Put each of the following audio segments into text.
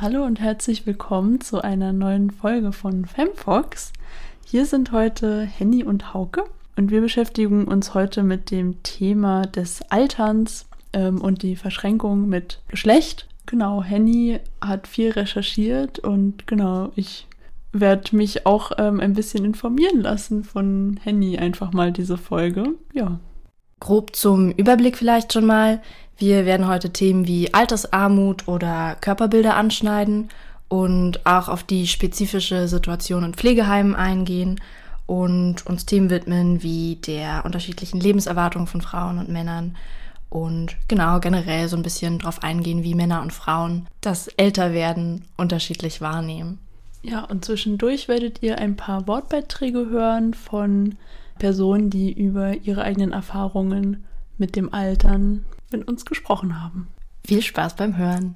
Hallo und herzlich willkommen zu einer neuen Folge von Femfox. Hier sind heute Henny und Hauke und wir beschäftigen uns heute mit dem Thema des Alterns ähm, und die Verschränkung mit Geschlecht. Genau, Henny hat viel recherchiert und genau, ich werde mich auch ähm, ein bisschen informieren lassen von Henny einfach mal diese Folge. Ja. Grob zum Überblick vielleicht schon mal. Wir werden heute Themen wie Altersarmut oder Körperbilder anschneiden und auch auf die spezifische Situation in Pflegeheimen eingehen und uns Themen widmen wie der unterschiedlichen Lebenserwartung von Frauen und Männern und genau generell so ein bisschen darauf eingehen, wie Männer und Frauen das Älterwerden unterschiedlich wahrnehmen. Ja, und zwischendurch werdet ihr ein paar Wortbeiträge hören von Personen, die über ihre eigenen Erfahrungen mit dem Altern mit uns gesprochen haben. Viel Spaß beim Hören.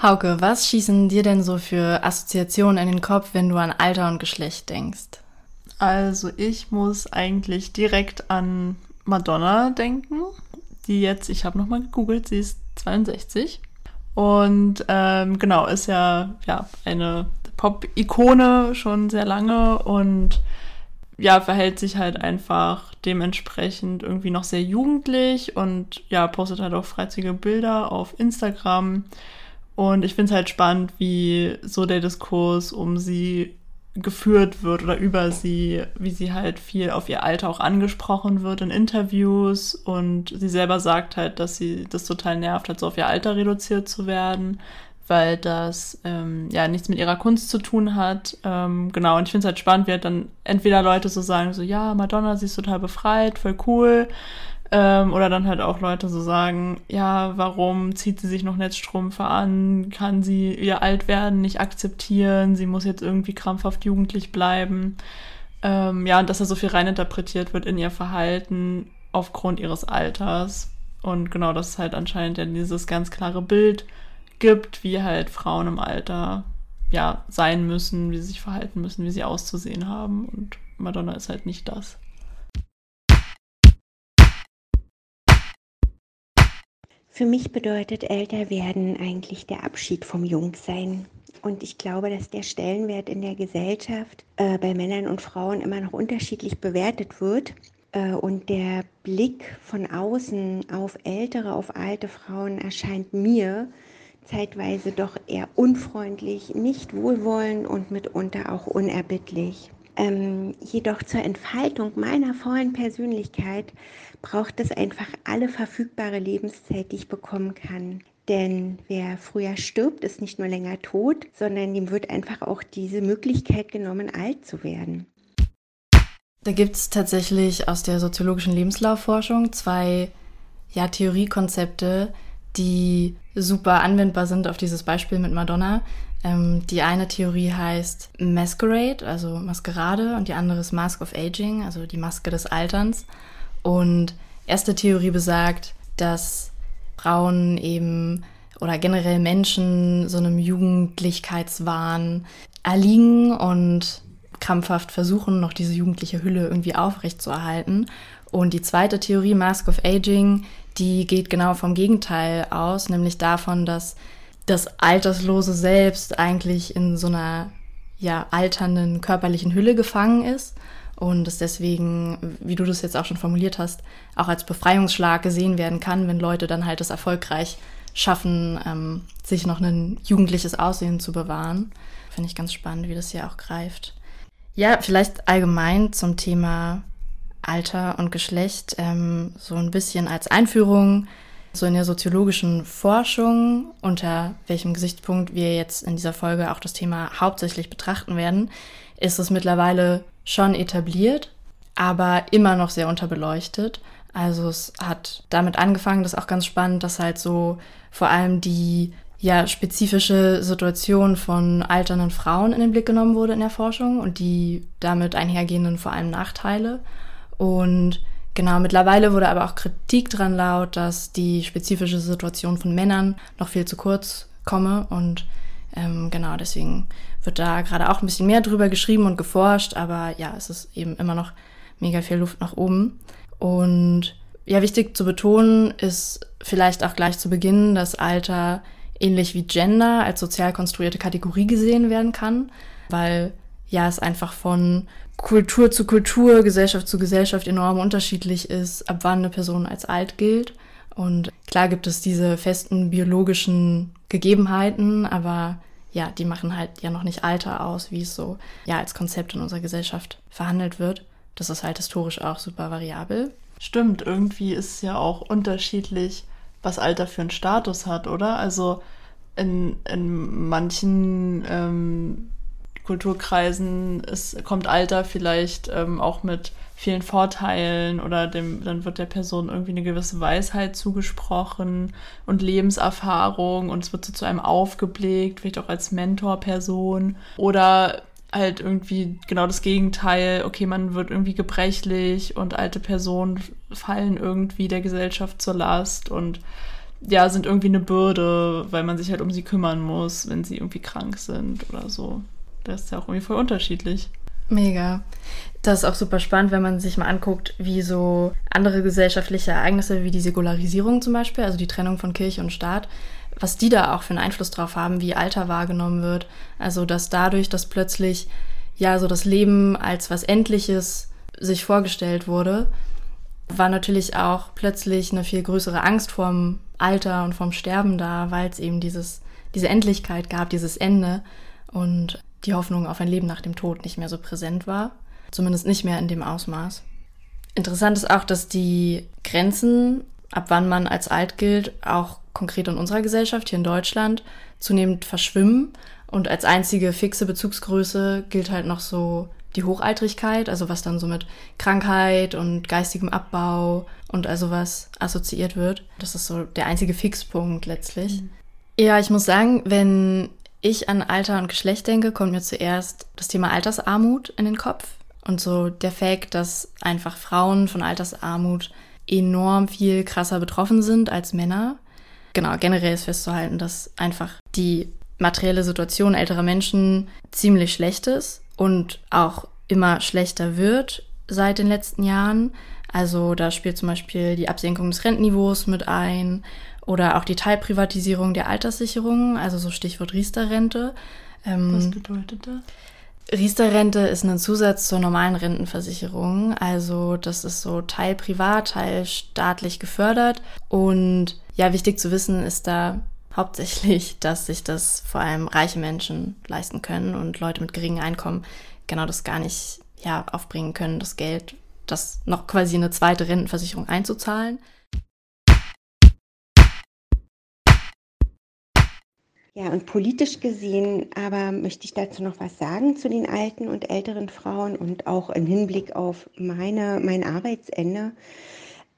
Hauke, was schießen dir denn so für Assoziationen in den Kopf, wenn du an Alter und Geschlecht denkst? Also ich muss eigentlich direkt an Madonna denken, die jetzt, ich habe nochmal gegoogelt, sie ist 62 und ähm, genau, ist ja, ja eine Pop-Ikone schon sehr lange und ja, verhält sich halt einfach dementsprechend irgendwie noch sehr jugendlich und ja, postet halt auch freizügige Bilder auf Instagram. Und ich finde es halt spannend, wie so der Diskurs um sie geführt wird oder über sie, wie sie halt viel auf ihr Alter auch angesprochen wird in Interviews und sie selber sagt halt, dass sie das total nervt, halt so auf ihr Alter reduziert zu werden, weil das ähm, ja nichts mit ihrer Kunst zu tun hat. Ähm, genau, und ich finde es halt spannend, wie halt dann entweder Leute so sagen, so ja, Madonna, sie ist total befreit, voll cool, ähm, oder dann halt auch Leute so sagen, ja, warum zieht sie sich noch Netzstrümpfe an? Kann sie ihr Altwerden nicht akzeptieren? Sie muss jetzt irgendwie krampfhaft jugendlich bleiben. Ähm, ja, und dass da so viel reininterpretiert wird in ihr Verhalten aufgrund ihres Alters. Und genau, dass es halt anscheinend ja dieses ganz klare Bild gibt, wie halt Frauen im Alter ja sein müssen, wie sie sich verhalten müssen, wie sie auszusehen haben. Und Madonna ist halt nicht das. Für mich bedeutet älter werden eigentlich der Abschied vom Jungsein. Und ich glaube, dass der Stellenwert in der Gesellschaft äh, bei Männern und Frauen immer noch unterschiedlich bewertet wird. Äh, und der Blick von außen auf ältere, auf alte Frauen erscheint mir zeitweise doch eher unfreundlich, nicht wohlwollend und mitunter auch unerbittlich. Ähm, jedoch zur Entfaltung meiner vollen Persönlichkeit braucht es einfach alle verfügbare Lebenszeit, die ich bekommen kann. Denn wer früher stirbt, ist nicht nur länger tot, sondern ihm wird einfach auch diese Möglichkeit genommen, alt zu werden. Da gibt es tatsächlich aus der soziologischen Lebenslaufforschung zwei ja, Theoriekonzepte, die super anwendbar sind auf dieses Beispiel mit Madonna. Ähm, die eine Theorie heißt Masquerade, also Maskerade, und die andere ist Mask of Aging, also die Maske des Alterns. Und erste Theorie besagt, dass Frauen eben oder generell Menschen so einem Jugendlichkeitswahn erliegen und krampfhaft versuchen, noch diese jugendliche Hülle irgendwie aufrechtzuerhalten. Und die zweite Theorie, Mask of Aging, die geht genau vom Gegenteil aus, nämlich davon, dass das alterslose Selbst eigentlich in so einer ja, alternden körperlichen Hülle gefangen ist und es deswegen, wie du das jetzt auch schon formuliert hast, auch als Befreiungsschlag gesehen werden kann, wenn Leute dann halt es erfolgreich schaffen, ähm, sich noch ein jugendliches Aussehen zu bewahren. Finde ich ganz spannend, wie das hier auch greift. Ja, vielleicht allgemein zum Thema Alter und Geschlecht, ähm, so ein bisschen als Einführung so in der soziologischen Forschung, unter welchem Gesichtspunkt wir jetzt in dieser Folge auch das Thema hauptsächlich betrachten werden, ist es mittlerweile schon etabliert, aber immer noch sehr unterbeleuchtet. Also es hat damit angefangen, das ist auch ganz spannend, dass halt so vor allem die ja spezifische Situation von alternden Frauen in den Blick genommen wurde in der Forschung und die damit einhergehenden vor allem Nachteile. Und Genau, mittlerweile wurde aber auch Kritik dran laut, dass die spezifische Situation von Männern noch viel zu kurz komme und Ähm, genau, deswegen wird da gerade auch ein bisschen mehr drüber geschrieben und geforscht, aber ja, es ist eben immer noch mega viel Luft nach oben. Und ja, wichtig zu betonen ist vielleicht auch gleich zu Beginn, dass Alter ähnlich wie Gender als sozial konstruierte Kategorie gesehen werden kann, weil ja es einfach von Kultur zu Kultur, Gesellschaft zu Gesellschaft enorm unterschiedlich ist, ab wann eine Person als alt gilt. Und klar gibt es diese festen biologischen Gegebenheiten, aber ja, die machen halt ja noch nicht Alter aus, wie es so ja als Konzept in unserer Gesellschaft verhandelt wird. Das ist halt historisch auch super variabel. Stimmt, irgendwie ist es ja auch unterschiedlich, was Alter für einen Status hat, oder? Also in, in manchen ähm, Kulturkreisen ist, kommt Alter vielleicht ähm, auch mit vielen Vorteilen oder dem, dann wird der Person irgendwie eine gewisse Weisheit zugesprochen und Lebenserfahrung und es wird so zu einem aufgeblickt, vielleicht auch als Mentorperson oder halt irgendwie genau das Gegenteil, okay, man wird irgendwie gebrechlich und alte Personen fallen irgendwie der Gesellschaft zur Last und ja, sind irgendwie eine Bürde, weil man sich halt um sie kümmern muss, wenn sie irgendwie krank sind oder so. Das ist ja auch irgendwie voll unterschiedlich. Mega. Das ist auch super spannend, wenn man sich mal anguckt, wie so andere gesellschaftliche Ereignisse wie die Säkularisierung zum Beispiel, also die Trennung von Kirche und Staat, was die da auch für einen Einfluss drauf haben, wie Alter wahrgenommen wird. Also, dass dadurch, dass plötzlich ja so das Leben als was Endliches sich vorgestellt wurde, war natürlich auch plötzlich eine viel größere Angst vorm Alter und vorm Sterben da, weil es eben dieses, diese Endlichkeit gab, dieses Ende. Und die Hoffnung auf ein Leben nach dem Tod nicht mehr so präsent war. Zumindest nicht mehr in dem Ausmaß. Interessant ist auch, dass die Grenzen, ab wann man als alt gilt, auch konkret in unserer Gesellschaft hier in Deutschland zunehmend verschwimmen. Und als einzige fixe Bezugsgröße gilt halt noch so die Hochaltrigkeit, also was dann so mit Krankheit und geistigem Abbau und also was assoziiert wird. Das ist so der einzige Fixpunkt letztlich. Mhm. Ja, ich muss sagen, wenn ich an Alter und Geschlecht denke, kommt mir zuerst das Thema Altersarmut in den Kopf. Und so der Fakt, dass einfach Frauen von Altersarmut enorm viel krasser betroffen sind als Männer. Genau, generell ist festzuhalten, dass einfach die materielle Situation älterer Menschen ziemlich schlecht ist und auch immer schlechter wird seit den letzten Jahren. Also da spielt zum Beispiel die Absenkung des Rentenniveaus mit ein oder auch die Teilprivatisierung der Alterssicherung, also so Stichwort Riester-Rente. Ähm, Was bedeutet das? Riester-Rente ist ein Zusatz zur normalen Rentenversicherung. Also das ist so Teil privat, Teil staatlich gefördert. Und ja, wichtig zu wissen ist da hauptsächlich, dass sich das vor allem reiche Menschen leisten können und Leute mit geringem Einkommen genau das gar nicht ja, aufbringen können, das Geld, das noch quasi eine zweite Rentenversicherung einzuzahlen. Ja, und politisch gesehen aber möchte ich dazu noch was sagen zu den alten und älteren Frauen und auch im Hinblick auf meine, mein Arbeitsende.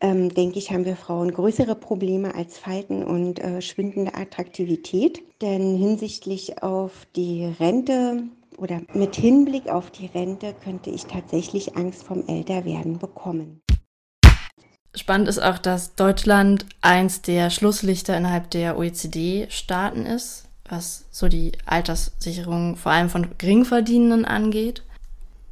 Ähm, denke ich, haben wir Frauen größere Probleme als Falten und äh, schwindende Attraktivität. Denn hinsichtlich auf die Rente oder mit Hinblick auf die Rente könnte ich tatsächlich Angst vom Älterwerden bekommen. Spannend ist auch, dass Deutschland eins der Schlusslichter innerhalb der OECD-Staaten ist was so die Alterssicherung vor allem von Geringverdienenden angeht.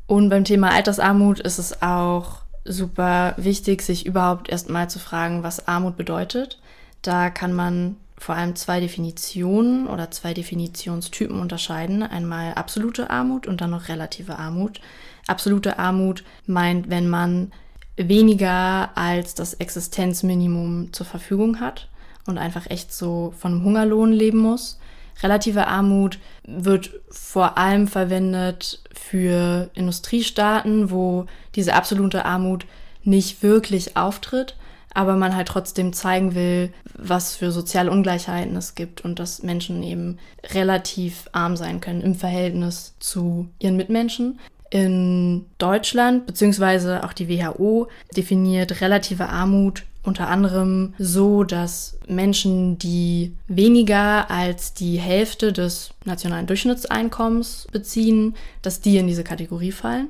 Und beim Thema Altersarmut ist es auch super wichtig, sich überhaupt erstmal zu fragen, was Armut bedeutet. Da kann man vor allem zwei Definitionen oder zwei Definitionstypen unterscheiden. Einmal absolute Armut und dann noch relative Armut. Absolute Armut meint, wenn man weniger als das Existenzminimum zur Verfügung hat und einfach echt so von einem Hungerlohn leben muss. Relative Armut wird vor allem verwendet für Industriestaaten, wo diese absolute Armut nicht wirklich auftritt, aber man halt trotzdem zeigen will, was für soziale Ungleichheiten es gibt und dass Menschen eben relativ arm sein können im Verhältnis zu ihren Mitmenschen. In Deutschland, beziehungsweise auch die WHO, definiert relative Armut unter anderem so, dass Menschen, die weniger als die Hälfte des nationalen Durchschnittseinkommens beziehen, dass die in diese Kategorie fallen,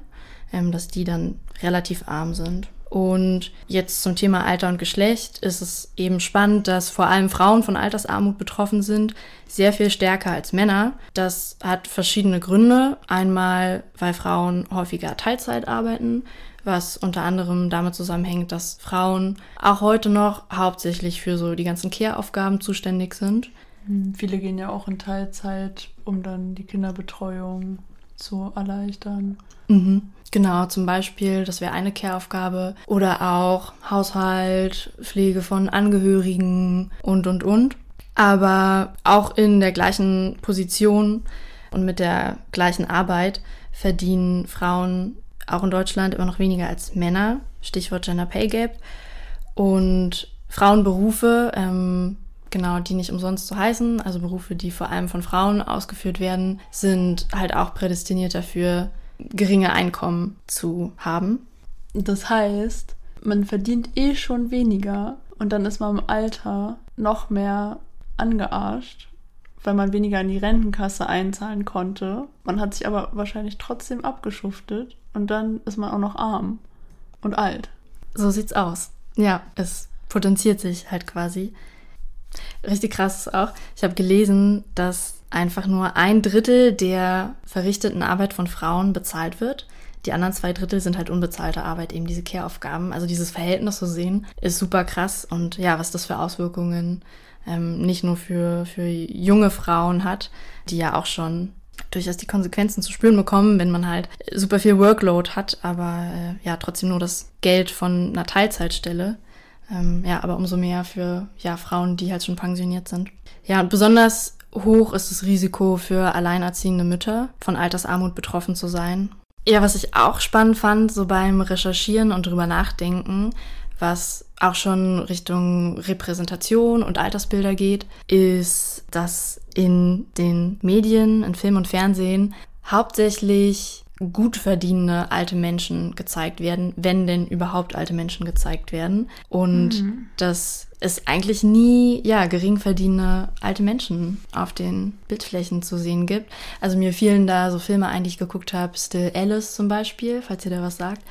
ähm, dass die dann relativ arm sind. Und jetzt zum Thema Alter und Geschlecht ist es eben spannend, dass vor allem Frauen von Altersarmut betroffen sind, sehr viel stärker als Männer. Das hat verschiedene Gründe. Einmal, weil Frauen häufiger Teilzeit arbeiten, was unter anderem damit zusammenhängt, dass Frauen auch heute noch hauptsächlich für so die ganzen Care-Aufgaben zuständig sind. Hm, viele gehen ja auch in Teilzeit, um dann die Kinderbetreuung zu erleichtern. Mhm. Genau, zum Beispiel, das wäre eine Care-Aufgabe. Oder auch Haushalt, Pflege von Angehörigen und, und, und. Aber auch in der gleichen Position und mit der gleichen Arbeit verdienen Frauen auch in Deutschland immer noch weniger als Männer. Stichwort Gender Pay Gap. Und Frauenberufe, ähm, genau, die nicht umsonst so heißen, also Berufe, die vor allem von Frauen ausgeführt werden, sind halt auch prädestiniert dafür, geringe Einkommen zu haben. Das heißt, man verdient eh schon weniger und dann ist man im Alter noch mehr angearscht, weil man weniger in die Rentenkasse einzahlen konnte. Man hat sich aber wahrscheinlich trotzdem abgeschuftet und dann ist man auch noch arm und alt. So sieht's aus. Ja, es potenziert sich halt quasi. Richtig krass ist auch, ich habe gelesen, dass einfach nur ein Drittel der verrichteten Arbeit von Frauen bezahlt wird. Die anderen zwei Drittel sind halt unbezahlte Arbeit, eben diese Care-Aufgaben. Also dieses Verhältnis zu sehen, ist super krass. Und ja, was das für Auswirkungen ähm, nicht nur für, für junge Frauen hat, die ja auch schon durchaus die Konsequenzen zu spüren bekommen, wenn man halt super viel Workload hat, aber äh, ja, trotzdem nur das Geld von einer Teilzeitstelle. Ähm, ja, aber umso mehr für ja, Frauen, die halt schon pensioniert sind. Ja, und besonders hoch ist das Risiko für alleinerziehende Mütter, von Altersarmut betroffen zu sein. Ja, was ich auch spannend fand, so beim Recherchieren und drüber nachdenken, was auch schon Richtung Repräsentation und Altersbilder geht, ist, dass in den Medien, in Film und Fernsehen hauptsächlich gut verdienende alte Menschen gezeigt werden, wenn denn überhaupt alte Menschen gezeigt werden. Und mhm. dass es eigentlich nie, ja, gering verdienende alte Menschen auf den Bildflächen zu sehen gibt. Also mir fielen da so Filme ein, die ich geguckt habe, Still Alice zum Beispiel, falls ihr da was sagt.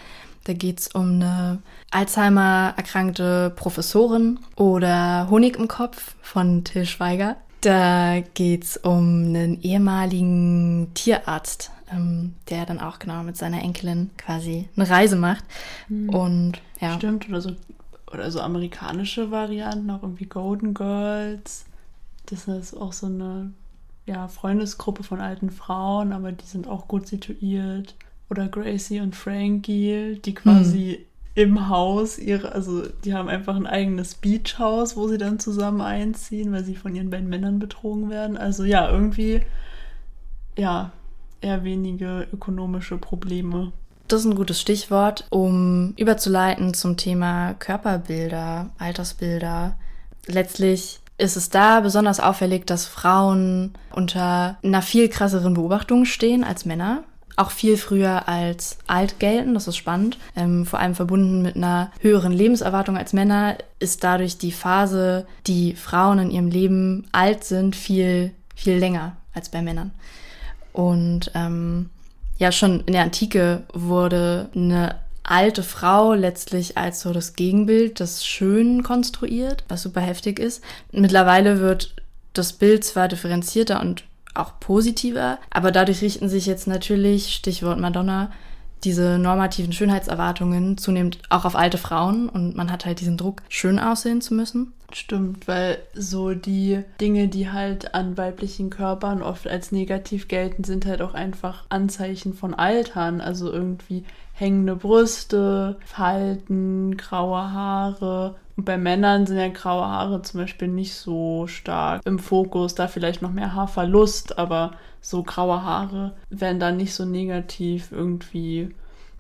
Da geht es um eine Alzheimer-erkrankte Professorin oder Honig im Kopf von Till Schweiger. Da geht es um einen ehemaligen Tierarzt, ähm, der dann auch genau mit seiner Enkelin quasi eine Reise macht. Mhm. Und ja. Stimmt, oder so, oder so amerikanische Varianten, auch irgendwie Golden Girls. Das ist auch so eine ja, Freundesgruppe von alten Frauen, aber die sind auch gut situiert. Oder Gracie und Frankie, die quasi mhm. im Haus ihre, also die haben einfach ein eigenes Beachhaus, wo sie dann zusammen einziehen, weil sie von ihren beiden Männern betrogen werden. Also ja, irgendwie, ja, eher wenige ökonomische Probleme. Das ist ein gutes Stichwort, um überzuleiten zum Thema Körperbilder, Altersbilder. Letztlich ist es da besonders auffällig, dass Frauen unter einer viel krasseren Beobachtung stehen als Männer. Auch viel früher als alt gelten, das ist spannend. Ähm, vor allem verbunden mit einer höheren Lebenserwartung als Männer ist dadurch die Phase, die Frauen in ihrem Leben alt sind, viel, viel länger als bei Männern. Und ähm, ja, schon in der Antike wurde eine alte Frau letztlich als so das Gegenbild des Schönen konstruiert, was super heftig ist. Mittlerweile wird das Bild zwar differenzierter und auch positiver, aber dadurch richten sich jetzt natürlich, Stichwort Madonna, diese normativen Schönheitserwartungen zunehmend auch auf alte Frauen und man hat halt diesen Druck, schön aussehen zu müssen. Stimmt, weil so die Dinge, die halt an weiblichen Körpern oft als negativ gelten, sind halt auch einfach Anzeichen von Altern. Also irgendwie hängende Brüste, Falten, graue Haare. Und bei Männern sind ja graue Haare zum Beispiel nicht so stark im Fokus, da vielleicht noch mehr Haarverlust, aber so graue Haare werden da nicht so negativ irgendwie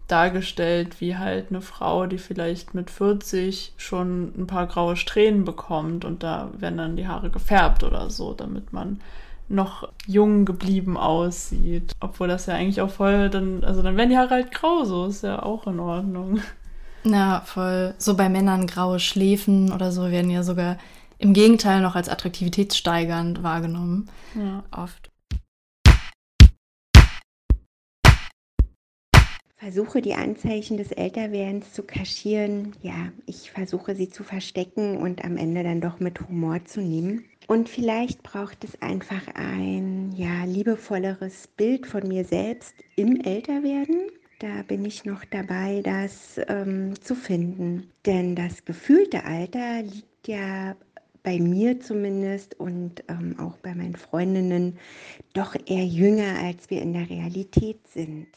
dargestellt wie halt eine Frau, die vielleicht mit 40 schon ein paar graue Strähnen bekommt und da werden dann die Haare gefärbt oder so, damit man noch jung geblieben aussieht. Obwohl das ja eigentlich auch voll dann, also dann werden die Haare halt grau, so ist ja auch in Ordnung. Ja, voll. So bei Männern graue Schläfen oder so werden ja sogar im Gegenteil noch als attraktivitätssteigernd wahrgenommen. Ja. Oft. versuche die Anzeichen des Älterwerdens zu kaschieren. Ja, ich versuche sie zu verstecken und am Ende dann doch mit Humor zu nehmen. Und vielleicht braucht es einfach ein ja, liebevolleres Bild von mir selbst im Älterwerden. Da bin ich noch dabei, das ähm, zu finden. Denn das gefühlte Alter liegt ja bei mir zumindest und ähm, auch bei meinen Freundinnen doch eher jünger, als wir in der Realität sind.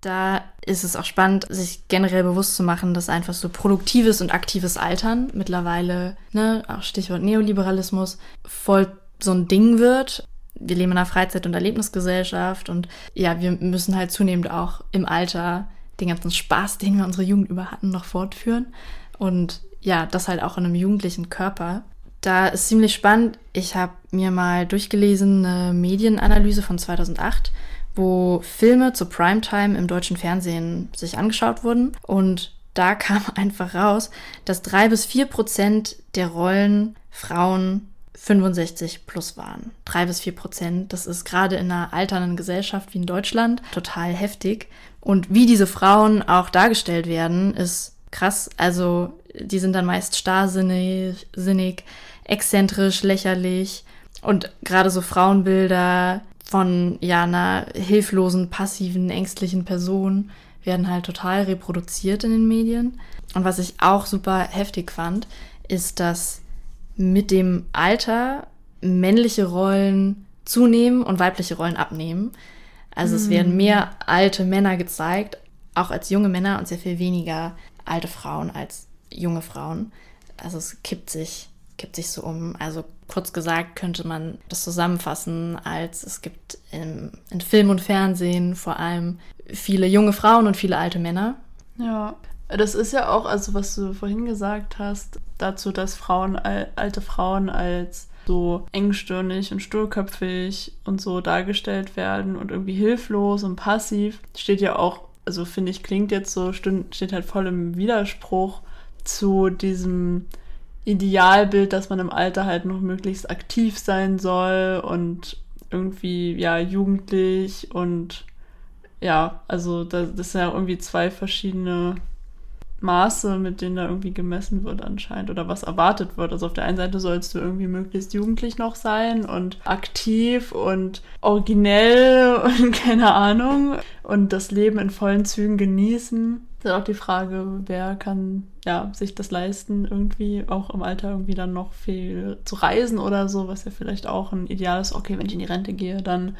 Da ist es auch spannend, sich generell bewusst zu machen, dass einfach so produktives und aktives Altern mittlerweile, ne, auch Stichwort Neoliberalismus, voll so ein Ding wird. Wir leben in einer Freizeit- und Erlebnisgesellschaft und ja, wir müssen halt zunehmend auch im Alter den ganzen Spaß, den wir unsere Jugend über hatten, noch fortführen. Und ja, das halt auch in einem jugendlichen Körper. Da ist ziemlich spannend. Ich habe mir mal durchgelesen eine Medienanalyse von 2008 wo Filme zu Primetime im deutschen Fernsehen sich angeschaut wurden. Und da kam einfach raus, dass drei bis vier Prozent der Rollen Frauen 65 plus waren. Drei bis vier Prozent. Das ist gerade in einer alternden Gesellschaft wie in Deutschland total heftig. Und wie diese Frauen auch dargestellt werden, ist krass. Also, die sind dann meist starrsinnig, sinnig, exzentrisch, lächerlich. Und gerade so Frauenbilder, von ja einer hilflosen, passiven, ängstlichen Person werden halt total reproduziert in den Medien. Und was ich auch super heftig fand, ist, dass mit dem Alter männliche Rollen zunehmen und weibliche Rollen abnehmen. Also mhm. es werden mehr alte Männer gezeigt, auch als junge Männer und sehr viel weniger alte Frauen als junge Frauen. Also es kippt sich kippt sich so um. Also kurz gesagt könnte man das zusammenfassen als es gibt im, in Film und Fernsehen vor allem viele junge Frauen und viele alte Männer. Ja, das ist ja auch, also was du vorhin gesagt hast, dazu, dass Frauen, alte Frauen als so engstirnig und sturköpfig und so dargestellt werden und irgendwie hilflos und passiv, steht ja auch, also finde ich, klingt jetzt so, steht halt voll im Widerspruch zu diesem Idealbild, dass man im Alter halt noch möglichst aktiv sein soll und irgendwie, ja, jugendlich und ja, also das, das sind ja irgendwie zwei verschiedene Maße, mit denen da irgendwie gemessen wird anscheinend oder was erwartet wird. Also auf der einen Seite sollst du irgendwie möglichst jugendlich noch sein und aktiv und originell und keine Ahnung und das Leben in vollen Zügen genießen. Das ist auch die Frage, wer kann ja sich das leisten, irgendwie auch im Alter irgendwie dann noch viel zu reisen oder so, was ja vielleicht auch ein Ideal ist. Okay, wenn ich in die Rente gehe, dann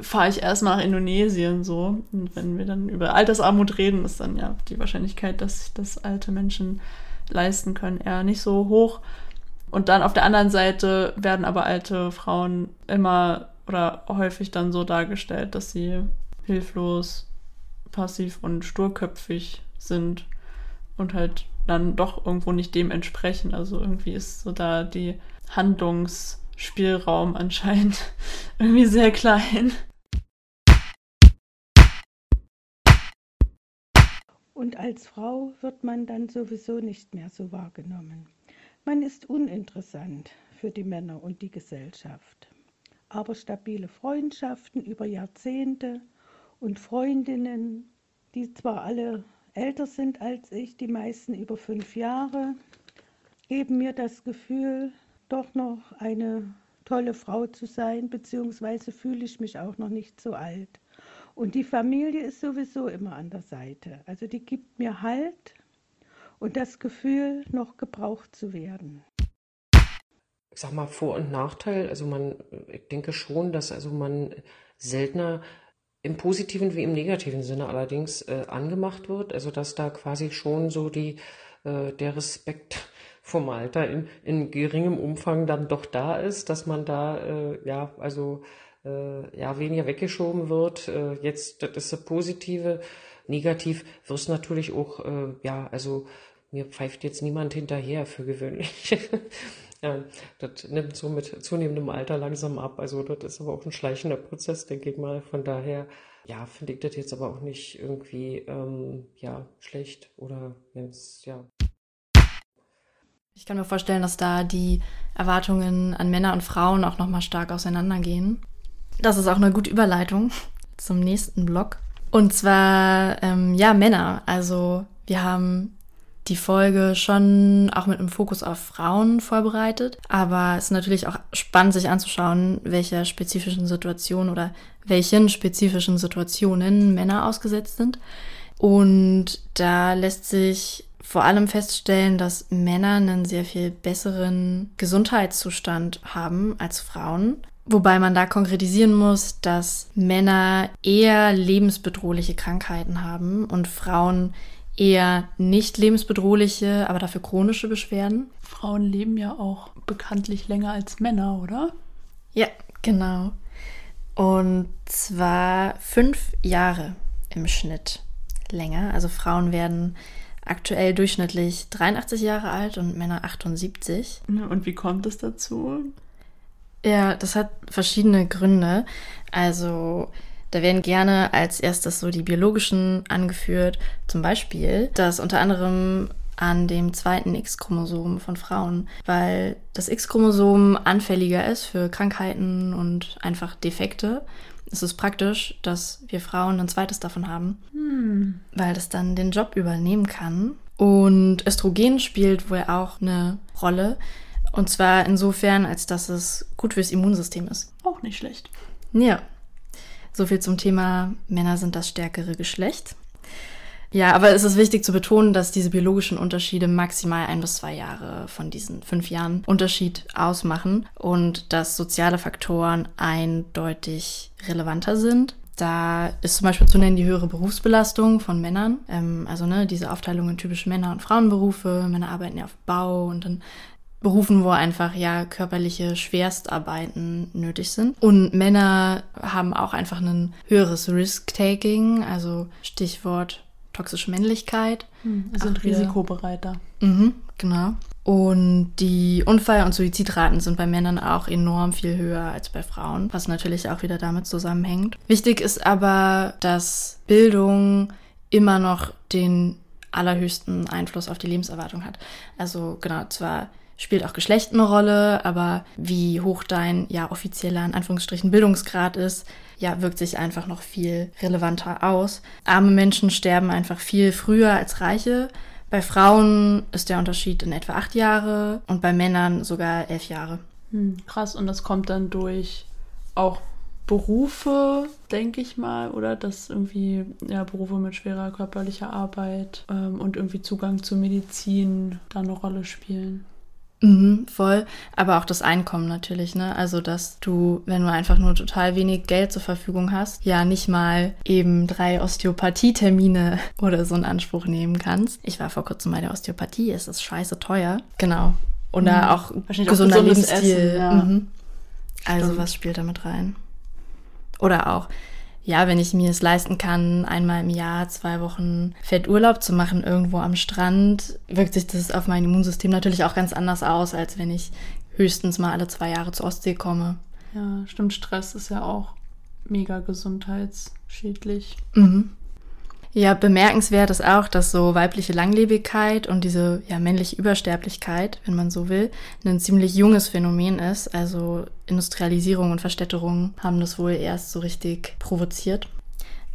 fahre ich erstmal nach Indonesien so. Und wenn wir dann über Altersarmut reden, ist dann ja die Wahrscheinlichkeit, dass sich das alte Menschen leisten können, eher nicht so hoch. Und dann auf der anderen Seite werden aber alte Frauen immer oder häufig dann so dargestellt, dass sie hilflos, passiv und sturköpfig sind und halt dann doch irgendwo nicht dem entsprechen. Also irgendwie ist so da die Handlungs- Spielraum anscheinend irgendwie sehr klein. Und als Frau wird man dann sowieso nicht mehr so wahrgenommen. Man ist uninteressant für die Männer und die Gesellschaft. Aber stabile Freundschaften über Jahrzehnte und Freundinnen, die zwar alle älter sind als ich, die meisten über fünf Jahre, geben mir das Gefühl, doch noch eine tolle Frau zu sein, beziehungsweise fühle ich mich auch noch nicht so alt. Und die Familie ist sowieso immer an der Seite. Also die gibt mir Halt und das Gefühl, noch gebraucht zu werden. Ich sag mal Vor- und Nachteil. Also man, ich denke schon, dass also man seltener im positiven wie im negativen Sinne allerdings äh, angemacht wird. Also dass da quasi schon so die äh, der Respekt vom Alter in, in geringem Umfang dann doch da ist, dass man da äh, ja also äh, ja weniger weggeschoben wird. Äh, jetzt das ist das Positive. Negativ wird es natürlich auch äh, ja also mir pfeift jetzt niemand hinterher für gewöhnlich. ja, das nimmt so mit zunehmendem Alter langsam ab. Also das ist aber auch ein schleichender Prozess, denke ich mal. Von daher ja finde ich das jetzt aber auch nicht irgendwie ähm, ja schlecht oder jetzt ja ich kann mir vorstellen, dass da die Erwartungen an Männer und Frauen auch nochmal stark auseinandergehen. Das ist auch eine gute Überleitung zum nächsten Block. Und zwar, ähm, ja, Männer. Also wir haben die Folge schon auch mit einem Fokus auf Frauen vorbereitet. Aber es ist natürlich auch spannend, sich anzuschauen, welcher spezifischen Situation oder welchen spezifischen Situationen Männer ausgesetzt sind. Und da lässt sich vor allem feststellen, dass Männer einen sehr viel besseren Gesundheitszustand haben als Frauen. Wobei man da konkretisieren muss, dass Männer eher lebensbedrohliche Krankheiten haben und Frauen eher nicht lebensbedrohliche, aber dafür chronische Beschwerden. Frauen leben ja auch bekanntlich länger als Männer, oder? Ja, genau. Und zwar fünf Jahre im Schnitt länger. Also Frauen werden aktuell durchschnittlich 83 Jahre alt und Männer 78. Und wie kommt es dazu? Ja, das hat verschiedene Gründe. Also da werden gerne als erstes so die biologischen angeführt. Zum Beispiel, dass unter anderem an dem zweiten X-Chromosom von Frauen, weil das X-Chromosom anfälliger ist für Krankheiten und einfach Defekte. Es ist praktisch, dass wir Frauen ein zweites davon haben, hm. weil das dann den Job übernehmen kann. Und Östrogen spielt wohl auch eine Rolle. Und zwar insofern, als dass es gut fürs Immunsystem ist. Auch nicht schlecht. Ja, so viel zum Thema Männer sind das stärkere Geschlecht. Ja, aber es ist wichtig zu betonen, dass diese biologischen Unterschiede maximal ein bis zwei Jahre von diesen fünf Jahren Unterschied ausmachen und dass soziale Faktoren eindeutig relevanter sind. Da ist zum Beispiel zu nennen die höhere Berufsbelastung von Männern. Ähm, also ne, diese Aufteilung in typische Männer- und Frauenberufe. Männer arbeiten ja auf Bau und dann Berufen, wo einfach ja körperliche Schwerstarbeiten nötig sind. Und Männer haben auch einfach ein höheres Risk-Taking, also Stichwort toxische Männlichkeit. Hm, sind risikobereiter. Mhm, genau. Und die Unfall- und Suizidraten sind bei Männern auch enorm viel höher als bei Frauen, was natürlich auch wieder damit zusammenhängt. Wichtig ist aber, dass Bildung immer noch den allerhöchsten Einfluss auf die Lebenserwartung hat. Also genau, zwar spielt auch Geschlecht eine Rolle, aber wie hoch dein ja offizieller in Anführungsstrichen Bildungsgrad ist, ja wirkt sich einfach noch viel relevanter aus. Arme Menschen sterben einfach viel früher als Reiche. Bei Frauen ist der Unterschied in etwa acht Jahre und bei Männern sogar elf Jahre. Hm, krass, und das kommt dann durch auch Berufe, denke ich mal, oder dass irgendwie ja, Berufe mit schwerer körperlicher Arbeit ähm, und irgendwie Zugang zur Medizin da eine Rolle spielen. Mhm, voll. Aber auch das Einkommen natürlich, ne? Also, dass du, wenn du einfach nur total wenig Geld zur Verfügung hast, ja nicht mal eben drei Osteopathie-Termine oder so in Anspruch nehmen kannst. Ich war vor kurzem bei der Osteopathie, es ist scheiße teuer. Genau. Oder mhm. auch gesunder Lebensstil. Essen, ja. mhm. Also, was spielt damit rein? Oder auch, ja, wenn ich mir es leisten kann, einmal im Jahr zwei Wochen Fetturlaub zu machen irgendwo am Strand, wirkt sich das auf mein Immunsystem natürlich auch ganz anders aus, als wenn ich höchstens mal alle zwei Jahre zur Ostsee komme. Ja, stimmt. Stress ist ja auch mega gesundheitsschädlich. Mhm. Ja, bemerkenswert ist auch, dass so weibliche Langlebigkeit und diese ja, männliche Übersterblichkeit, wenn man so will, ein ziemlich junges Phänomen ist. Also Industrialisierung und Verstädterung haben das wohl erst so richtig provoziert.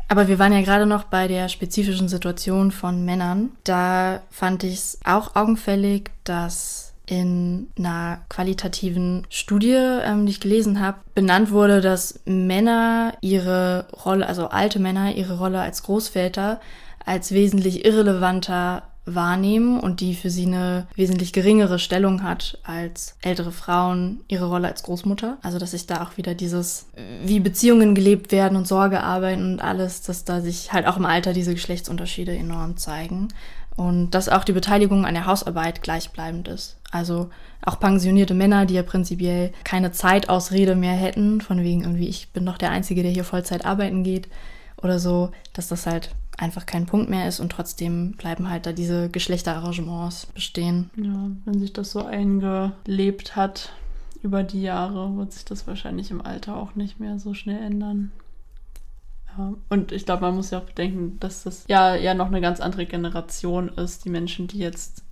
Aber wir waren ja gerade noch bei der spezifischen Situation von Männern. Da fand ich es auch augenfällig, dass in einer qualitativen Studie, ähm, die ich gelesen habe, benannt wurde, dass Männer ihre Rolle, also alte Männer ihre Rolle als Großväter als wesentlich irrelevanter wahrnehmen und die für sie eine wesentlich geringere Stellung hat als ältere Frauen ihre Rolle als Großmutter. Also dass sich da auch wieder dieses, wie Beziehungen gelebt werden und Sorgearbeit und alles, dass da sich halt auch im Alter diese Geschlechtsunterschiede enorm zeigen. Und dass auch die Beteiligung an der Hausarbeit gleichbleibend ist. Also auch pensionierte Männer, die ja prinzipiell keine Zeitausrede mehr hätten, von wegen irgendwie, ich bin doch der Einzige, der hier Vollzeit arbeiten geht oder so, dass das halt einfach kein Punkt mehr ist und trotzdem bleiben halt da diese Geschlechterarrangements bestehen. Ja, wenn sich das so eingelebt hat über die Jahre, wird sich das wahrscheinlich im Alter auch nicht mehr so schnell ändern. Und ich glaube, man muss ja auch bedenken, dass das ja, ja noch eine ganz andere Generation ist, die Menschen, die jetzt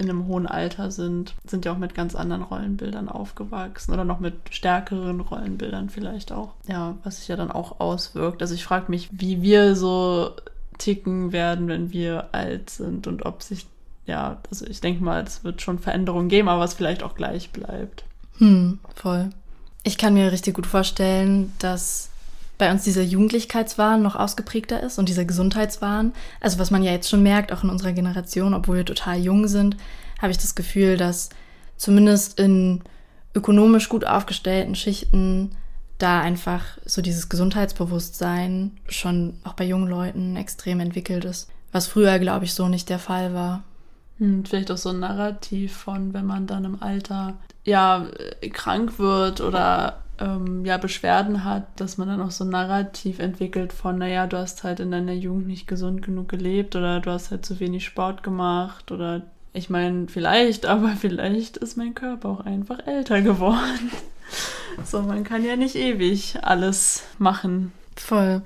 in einem hohen Alter sind, sind ja auch mit ganz anderen Rollenbildern aufgewachsen oder noch mit stärkeren Rollenbildern vielleicht auch. Ja, was sich ja dann auch auswirkt. Also ich frage mich, wie wir so ticken werden, wenn wir alt sind und ob sich, ja, also ich denke mal, es wird schon Veränderungen geben, aber was vielleicht auch gleich bleibt. Hm, voll. Ich kann mir richtig gut vorstellen, dass bei uns dieser Jugendlichkeitswahn noch ausgeprägter ist und dieser Gesundheitswahn. Also was man ja jetzt schon merkt, auch in unserer Generation, obwohl wir total jung sind, habe ich das Gefühl, dass zumindest in ökonomisch gut aufgestellten Schichten da einfach so dieses Gesundheitsbewusstsein schon auch bei jungen Leuten extrem entwickelt ist. Was früher, glaube ich, so nicht der Fall war. Hm, vielleicht auch so ein Narrativ von, wenn man dann im Alter ja krank wird oder ähm, ja, Beschwerden hat, dass man dann auch so ein Narrativ entwickelt von, naja, du hast halt in deiner Jugend nicht gesund genug gelebt oder du hast halt zu wenig Sport gemacht oder ich meine, vielleicht, aber vielleicht ist mein Körper auch einfach älter geworden. so, man kann ja nicht ewig alles machen. Voll.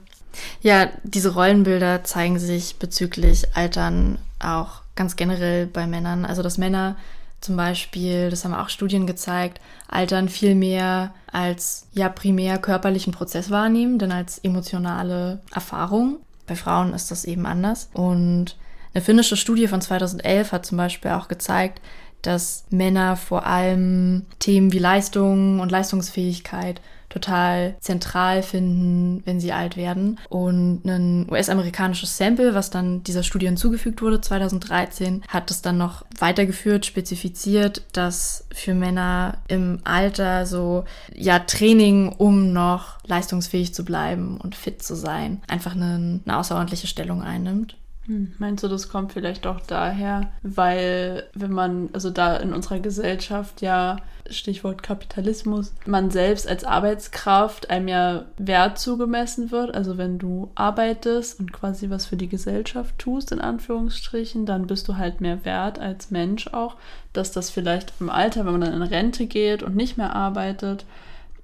Ja, diese Rollenbilder zeigen sich bezüglich Altern auch ganz generell bei Männern. Also, dass Männer zum Beispiel, das haben auch Studien gezeigt, Altern viel mehr als ja primär körperlichen Prozess wahrnehmen, denn als emotionale Erfahrung. Bei Frauen ist das eben anders. Und eine finnische Studie von 2011 hat zum Beispiel auch gezeigt, dass Männer vor allem Themen wie Leistung und Leistungsfähigkeit total zentral finden, wenn sie alt werden. Und ein US-amerikanisches Sample, was dann dieser Studie hinzugefügt wurde, 2013, hat es dann noch weitergeführt, spezifiziert, dass für Männer im Alter so, ja, Training, um noch leistungsfähig zu bleiben und fit zu sein, einfach eine, eine außerordentliche Stellung einnimmt. Hm, meinst du, das kommt vielleicht auch daher, weil wenn man, also da in unserer Gesellschaft ja, Stichwort Kapitalismus, man selbst als Arbeitskraft einem ja Wert zugemessen wird. Also wenn du arbeitest und quasi was für die Gesellschaft tust, in Anführungsstrichen, dann bist du halt mehr wert als Mensch auch, dass das vielleicht im Alter, wenn man dann in Rente geht und nicht mehr arbeitet,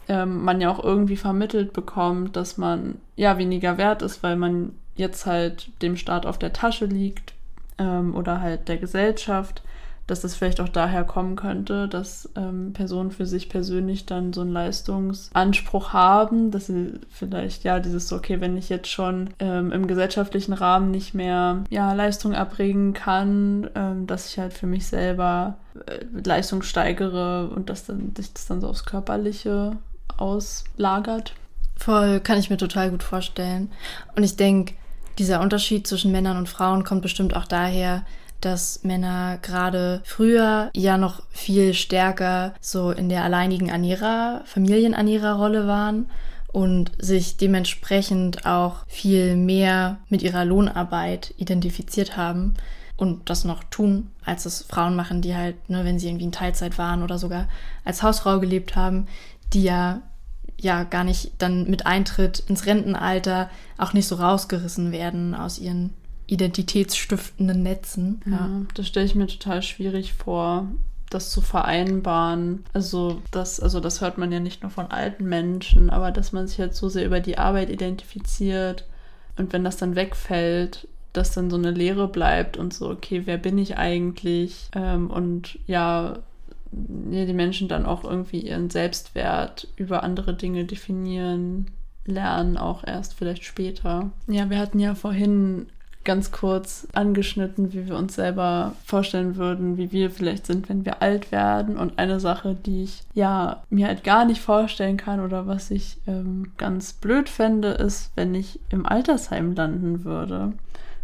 ähm, man ja auch irgendwie vermittelt bekommt, dass man ja weniger wert ist, weil man jetzt halt dem Staat auf der Tasche liegt ähm, oder halt der Gesellschaft, dass das vielleicht auch daher kommen könnte, dass ähm, Personen für sich persönlich dann so einen Leistungsanspruch haben, dass sie vielleicht ja dieses okay, wenn ich jetzt schon ähm, im gesellschaftlichen Rahmen nicht mehr ja Leistung erbringen kann, ähm, dass ich halt für mich selber äh, Leistung steigere und dass dann sich das dann so aufs Körperliche auslagert. Voll, kann ich mir total gut vorstellen. Und ich denke, dieser Unterschied zwischen Männern und Frauen kommt bestimmt auch daher, dass Männer gerade früher ja noch viel stärker so in der alleinigen Ernährer, Familienernährerrolle waren und sich dementsprechend auch viel mehr mit ihrer Lohnarbeit identifiziert haben und das noch tun, als es Frauen machen, die halt, ne, wenn sie irgendwie in Teilzeit waren oder sogar als Hausfrau gelebt haben, die ja ja gar nicht dann mit Eintritt ins Rentenalter auch nicht so rausgerissen werden aus ihren identitätsstiftenden Netzen. Ja, ja das stelle ich mir total schwierig vor, das zu vereinbaren. Also das, also das hört man ja nicht nur von alten Menschen, aber dass man sich halt so sehr über die Arbeit identifiziert und wenn das dann wegfällt, dass dann so eine Leere bleibt und so, okay, wer bin ich eigentlich? Ähm, und ja, die Menschen dann auch irgendwie ihren Selbstwert über andere Dinge definieren, lernen, auch erst vielleicht später. Ja, wir hatten ja vorhin ganz kurz angeschnitten, wie wir uns selber vorstellen würden, wie wir vielleicht sind, wenn wir alt werden. Und eine Sache, die ich ja mir halt gar nicht vorstellen kann oder was ich ähm, ganz blöd fände, ist, wenn ich im Altersheim landen würde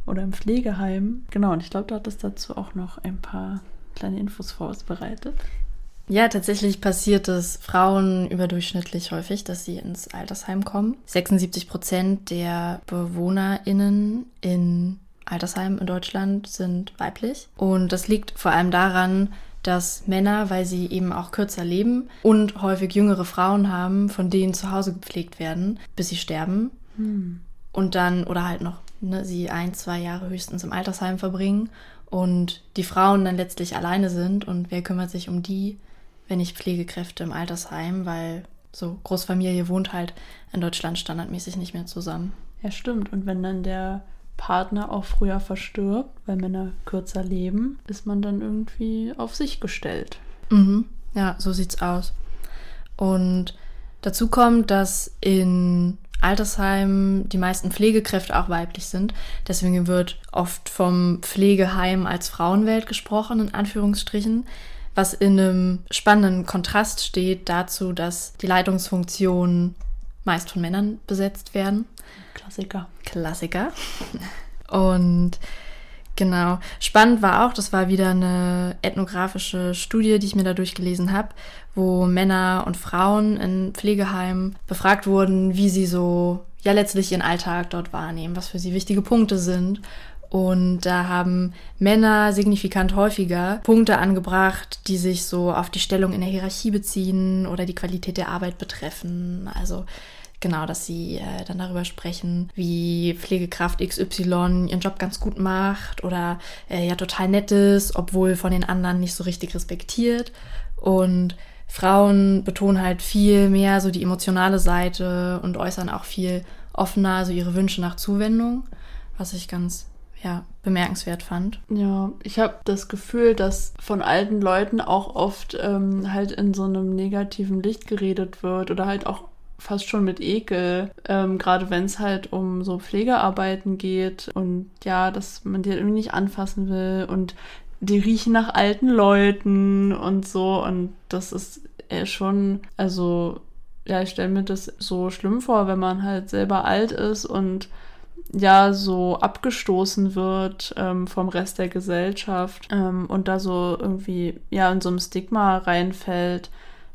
oder im Pflegeheim. Genau, und ich glaube, du hattest dazu auch noch ein paar kleine Infos vorbereitet. Ja, tatsächlich passiert es Frauen überdurchschnittlich häufig, dass sie ins Altersheim kommen. 76 Prozent der BewohnerInnen in Altersheimen in Deutschland sind weiblich. Und das liegt vor allem daran, dass Männer, weil sie eben auch kürzer leben und häufig jüngere Frauen haben, von denen zu Hause gepflegt werden, bis sie sterben. Hm. Und dann, oder halt noch, ne, sie ein, zwei Jahre höchstens im Altersheim verbringen und die Frauen dann letztlich alleine sind und wer kümmert sich um die? wenn nicht Pflegekräfte im Altersheim, weil so Großfamilie wohnt halt in Deutschland standardmäßig nicht mehr zusammen. Ja, stimmt. Und wenn dann der Partner auch früher verstirbt, weil Männer kürzer leben, ist man dann irgendwie auf sich gestellt. Mhm. Ja, so sieht's aus. Und dazu kommt, dass in Altersheimen die meisten Pflegekräfte auch weiblich sind. Deswegen wird oft vom Pflegeheim als Frauenwelt gesprochen, in Anführungsstrichen, was in einem spannenden Kontrast steht dazu, dass die Leitungsfunktionen meist von Männern besetzt werden. Klassiker. Klassiker. Und Genau. Spannend war auch, das war wieder eine ethnografische Studie, die ich mir da durchgelesen habe, wo Männer und Frauen in Pflegeheimen befragt wurden, wie sie so ja letztlich ihren Alltag dort wahrnehmen, was für sie wichtige Punkte sind. Und da haben Männer signifikant häufiger Punkte angebracht, die sich so auf die Stellung in der Hierarchie beziehen oder die Qualität der Arbeit betreffen. Also Genau, dass sie äh, dann darüber sprechen, wie Pflegekraft XY ihren Job ganz gut macht oder äh, ja total nett ist, obwohl von den anderen nicht so richtig respektiert. Und Frauen betonen halt viel mehr so die emotionale Seite und äußern auch viel offener so ihre Wünsche nach Zuwendung, was ich ganz ja, bemerkenswert fand. Ja, ich habe das Gefühl, dass von alten Leuten auch oft ähm, halt in so einem negativen Licht geredet wird oder halt auch fast schon mit Ekel, ähm, gerade wenn es halt um so Pflegearbeiten geht und ja, dass man die halt irgendwie nicht anfassen will und die riechen nach alten Leuten und so und das ist äh, schon, also ja, ich stelle mir das so schlimm vor, wenn man halt selber alt ist und ja so abgestoßen wird ähm, vom Rest der Gesellschaft ähm, und da so irgendwie ja in so einem Stigma reinfällt,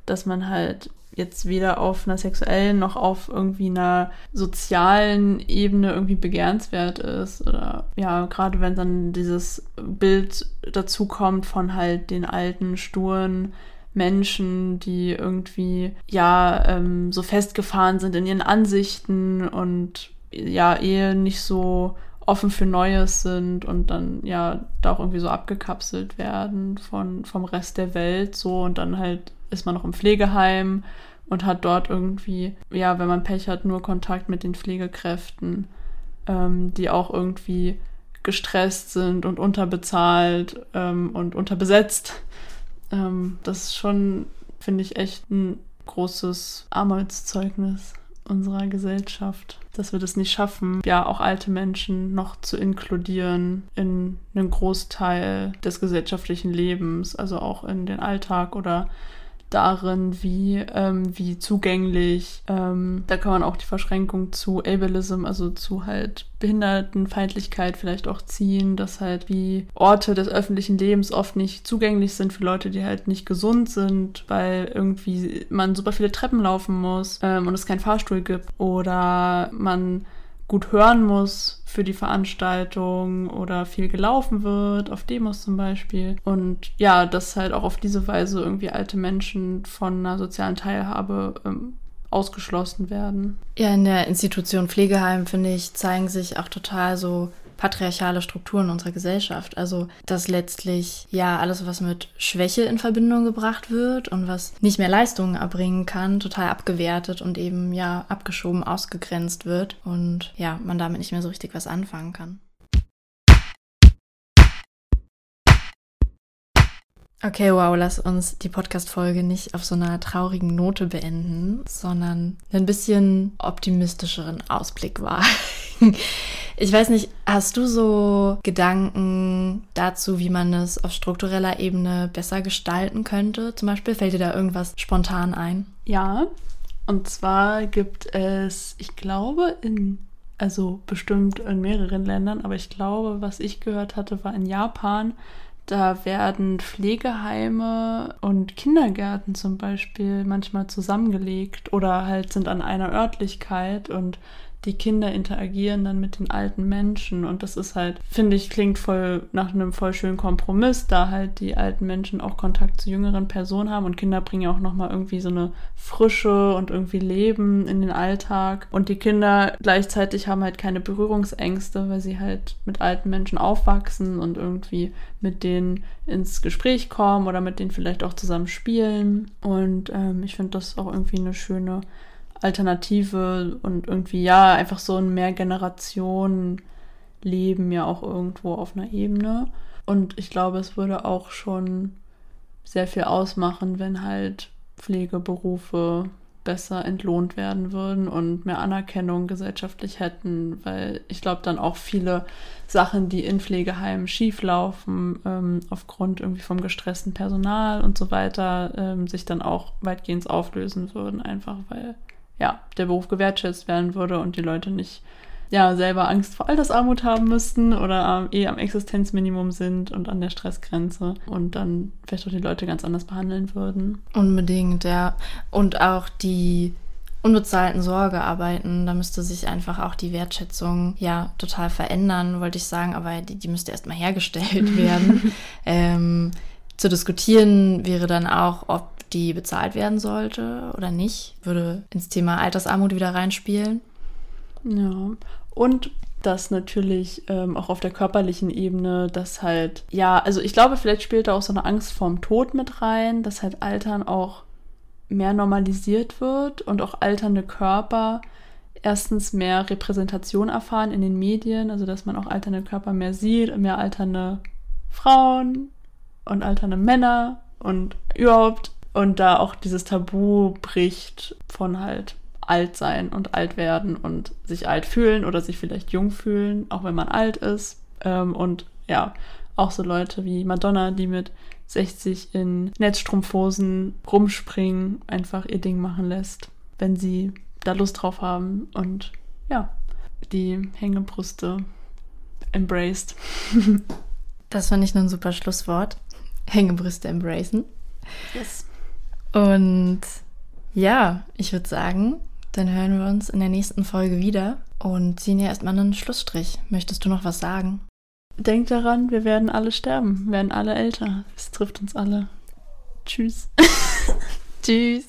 dass man halt jetzt weder auf einer sexuellen noch auf irgendwie einer sozialen Ebene irgendwie begehrenswert ist. Oder ja, gerade wenn dann dieses Bild dazu kommt von halt den alten, sturen Menschen, die irgendwie ja ähm, so festgefahren sind in ihren Ansichten und ja eher nicht so offen für Neues sind und dann ja da auch irgendwie so abgekapselt werden von, vom Rest der Welt so und dann halt ist man noch im Pflegeheim und hat dort irgendwie, ja, wenn man Pech hat, nur Kontakt mit den Pflegekräften, ähm, die auch irgendwie gestresst sind und unterbezahlt ähm, und unterbesetzt. Ähm, das ist schon, finde ich, echt ein großes Armutszeugnis unserer Gesellschaft, dass wir das nicht schaffen, ja, auch alte Menschen noch zu inkludieren in einen Großteil des gesellschaftlichen Lebens, also auch in den Alltag oder darin, wie, ähm, wie zugänglich. Ähm, da kann man auch die Verschränkung zu Ableism, also zu halt Behindertenfeindlichkeit vielleicht auch ziehen, dass halt wie Orte des öffentlichen Lebens oft nicht zugänglich sind für Leute, die halt nicht gesund sind, weil irgendwie man super viele Treppen laufen muss ähm, und es keinen Fahrstuhl gibt oder man gut hören muss für die Veranstaltung oder viel gelaufen wird, auf Demos zum Beispiel. Und ja, dass halt auch auf diese Weise irgendwie alte Menschen von einer sozialen Teilhabe ähm, ausgeschlossen werden. Ja, in der Institution Pflegeheim, finde ich, zeigen sich auch total so patriarchale Strukturen unserer Gesellschaft. Also, dass letztlich ja alles, was mit Schwäche in Verbindung gebracht wird und was nicht mehr Leistungen erbringen kann, total abgewertet und eben ja abgeschoben, ausgegrenzt wird und ja, man damit nicht mehr so richtig was anfangen kann. Okay, wow, lass uns die Podcast-Folge nicht auf so einer traurigen Note beenden, sondern ein bisschen optimistischeren Ausblick wagen. Ich weiß nicht, hast du so Gedanken dazu, wie man es auf struktureller Ebene besser gestalten könnte? Zum Beispiel fällt dir da irgendwas spontan ein? Ja, und zwar gibt es, ich glaube, in, also bestimmt in mehreren Ländern, aber ich glaube, was ich gehört hatte, war in Japan, da werden Pflegeheime und Kindergärten zum Beispiel manchmal zusammengelegt oder halt sind an einer Örtlichkeit und die Kinder interagieren dann mit den alten Menschen. Und das ist halt, finde ich, klingt voll nach einem voll schönen Kompromiss, da halt die alten Menschen auch Kontakt zu jüngeren Personen haben. Und Kinder bringen ja auch nochmal irgendwie so eine Frische und irgendwie Leben in den Alltag. Und die Kinder gleichzeitig haben halt keine Berührungsängste, weil sie halt mit alten Menschen aufwachsen und irgendwie mit denen ins Gespräch kommen oder mit denen vielleicht auch zusammen spielen. Und ähm, ich finde das auch irgendwie eine schöne Alternative und irgendwie ja, einfach so ein Mehrgenerationen leben ja auch irgendwo auf einer Ebene. Und ich glaube, es würde auch schon sehr viel ausmachen, wenn halt Pflegeberufe besser entlohnt werden würden und mehr Anerkennung gesellschaftlich hätten, weil ich glaube dann auch viele Sachen, die in Pflegeheimen schieflaufen, ähm, aufgrund irgendwie vom gestressten Personal und so weiter, ähm, sich dann auch weitgehend auflösen würden, einfach weil ja der Beruf gewertschätzt werden würde und die Leute nicht ja selber Angst vor Altersarmut haben müssten oder äh, eh am Existenzminimum sind und an der Stressgrenze und dann vielleicht auch die Leute ganz anders behandeln würden. Unbedingt, ja. Und auch die unbezahlten Sorgearbeiten, da müsste sich einfach auch die Wertschätzung ja total verändern, wollte ich sagen, aber die, die müsste erstmal hergestellt werden. ähm, zu diskutieren wäre dann auch, ob die bezahlt werden sollte oder nicht, würde ins Thema Altersarmut wieder reinspielen. Ja, und dass natürlich ähm, auch auf der körperlichen Ebene, dass halt, ja, also ich glaube, vielleicht spielt da auch so eine Angst vorm Tod mit rein, dass halt Altern auch mehr normalisiert wird und auch alternde Körper erstens mehr Repräsentation erfahren in den Medien, also dass man auch alternde Körper mehr sieht, mehr alternde Frauen und alternde Männer und überhaupt und da auch dieses Tabu bricht von halt alt sein und alt werden und sich alt fühlen oder sich vielleicht jung fühlen, auch wenn man alt ist. Ähm, und ja, auch so Leute wie Madonna, die mit 60 in Netzstrumpfhosen rumspringen, einfach ihr Ding machen lässt, wenn sie da Lust drauf haben und ja, die Hängebrüste embraced. das fand ich nur ein super Schlusswort. Hängebrüste embracen. Yes. Und ja, ich würde sagen, dann hören wir uns in der nächsten Folge wieder und ziehen ja erstmal einen Schlussstrich. Möchtest du noch was sagen? Denkt daran, wir werden alle sterben, wir werden alle älter. Es trifft uns alle. Tschüss. Tschüss.